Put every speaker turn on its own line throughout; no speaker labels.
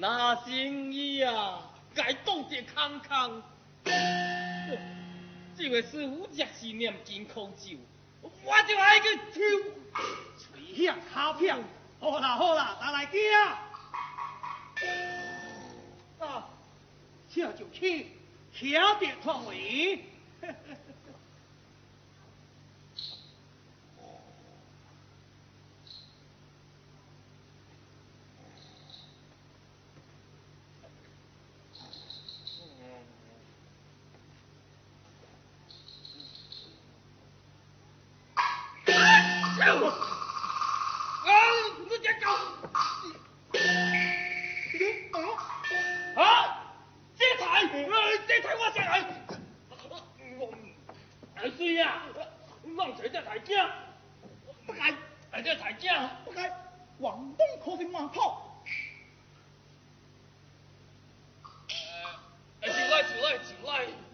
那生意啊，该当着空空。这位师傅若是念金口酒，我就来去抽，
吹响卡片。好啦好啦，拿来听。啊，这就去，晓得创维。
对呀，那谁在台江？不
该，还在
台江，不该，广东口的码头。
哎，起来，起来，起来。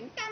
能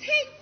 take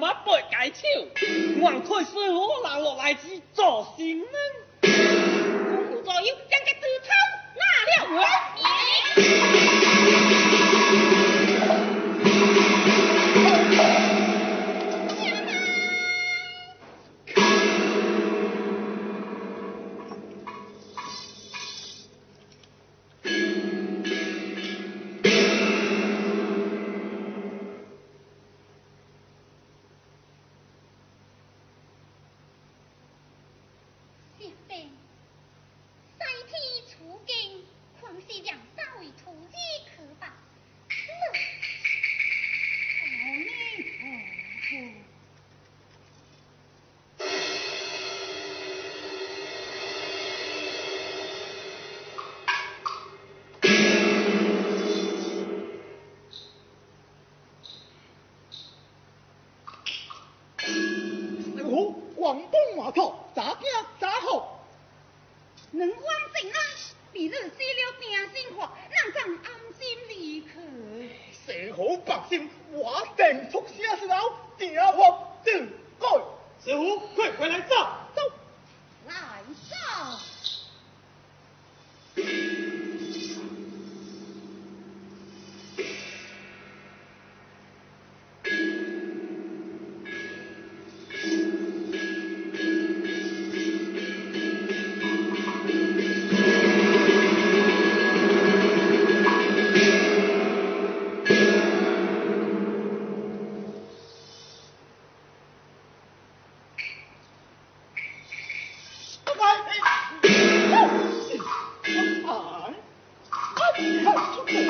uma porra. Hey, stupid.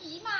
姨妈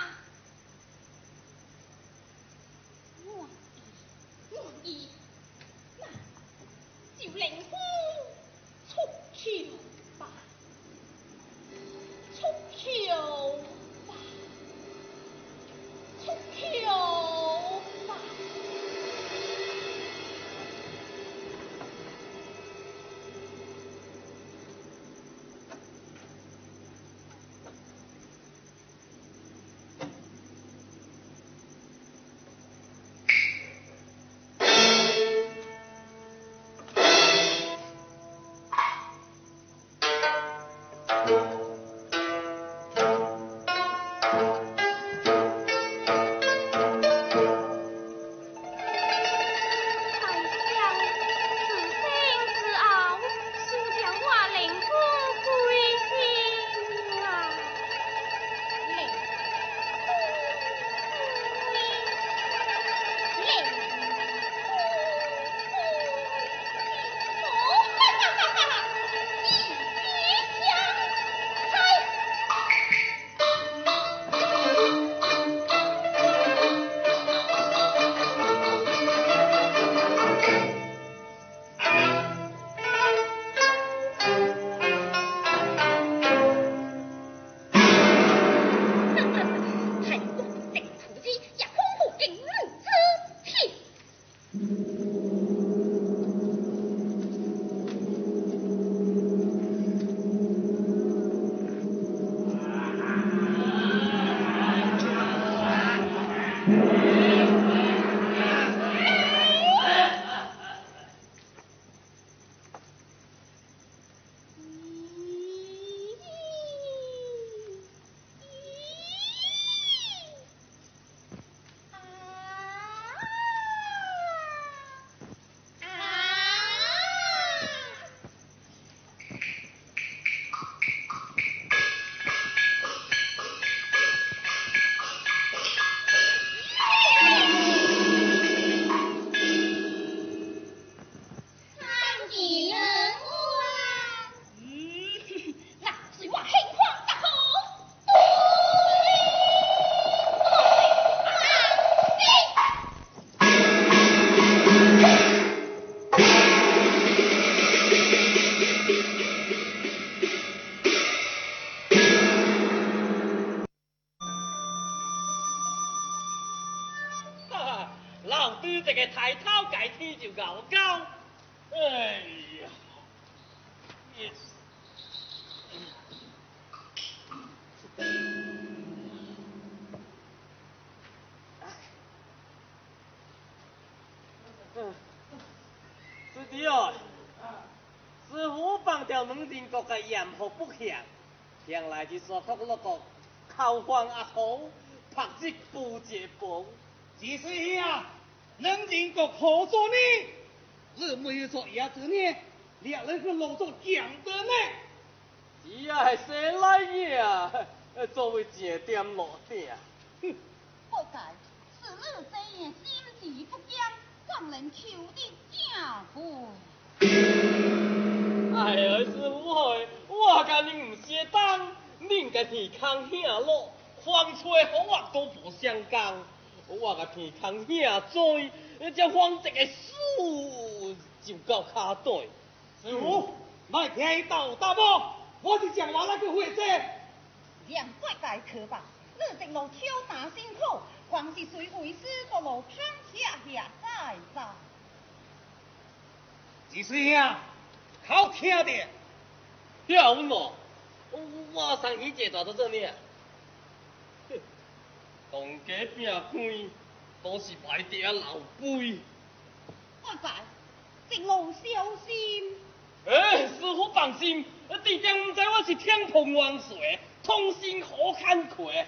严复不向，向来是说托那个口方阿好，拍子不接棒。
只是呀，能人国何作呢？日没有做也子呢，两人是老作讲的呢。
只要系谁来呀？作为正点落点。
哼，不该，此日这夜心事不僵，让人求的家
父。哎呀，师傅嘿，我甲恁唔相当，恁甲天空下落，风吹风我都不相干。我甲天空下追，这方一个数就到卡底。
师傅，莫听伊斗大步，我是讲话那个会者。
两怪界可吧，你一路挑打辛苦，光是随为师一路攀下下再再。
只是呀，好听的。
要喏，我上去介绍到这里。东家拼开，都是白爹老辈。
我知，一路小心。
哎，师傅放心，弟弟唔知我是天蓬王水，通心好看亏。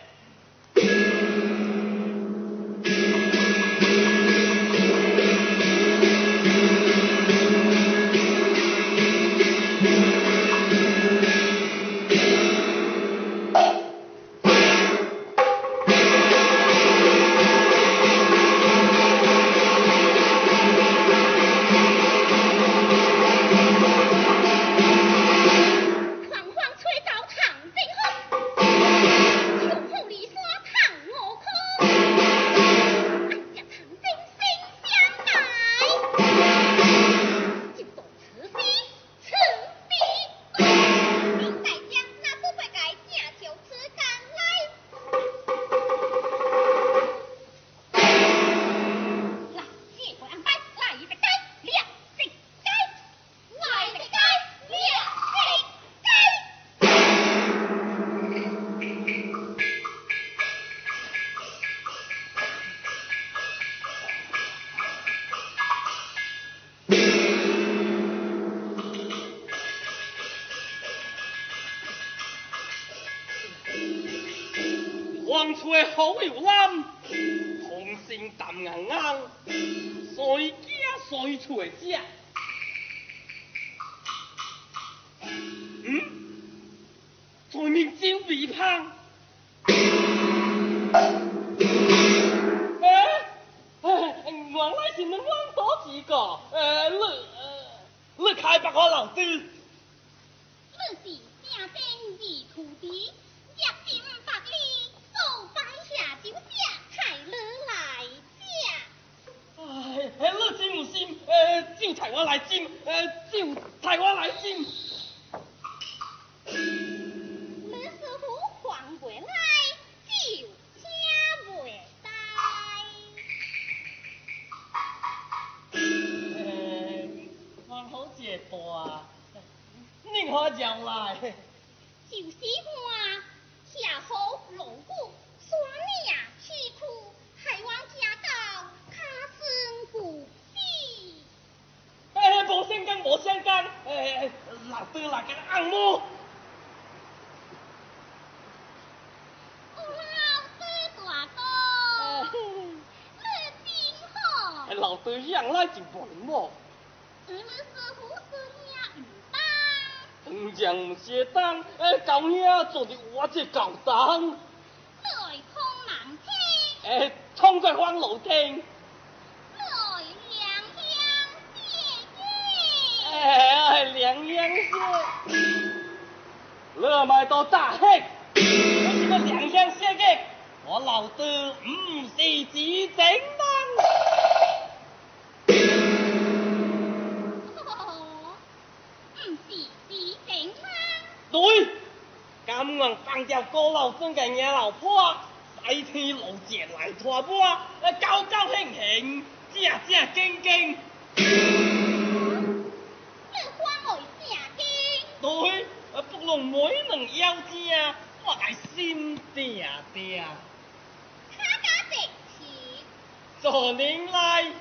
来斟，呃，就派我来斟。向来就笨么？
你们师傅是命唔当。
长将唔适当，哎，狗兄做的我这狗当，
来通南天，
哎，冲在荒楼天，
来良乡谢谢。
哎，两样事，你咪到大黑，我是个两样写嘅，我老豆唔是子正甘愿放掉高老孙嘅野老婆，西天路捷来拖波，呃高高兴兴，正正经经。
你看我正经，
对，呃不论每能要正，我爱心定定。
卡家直起。
做您来。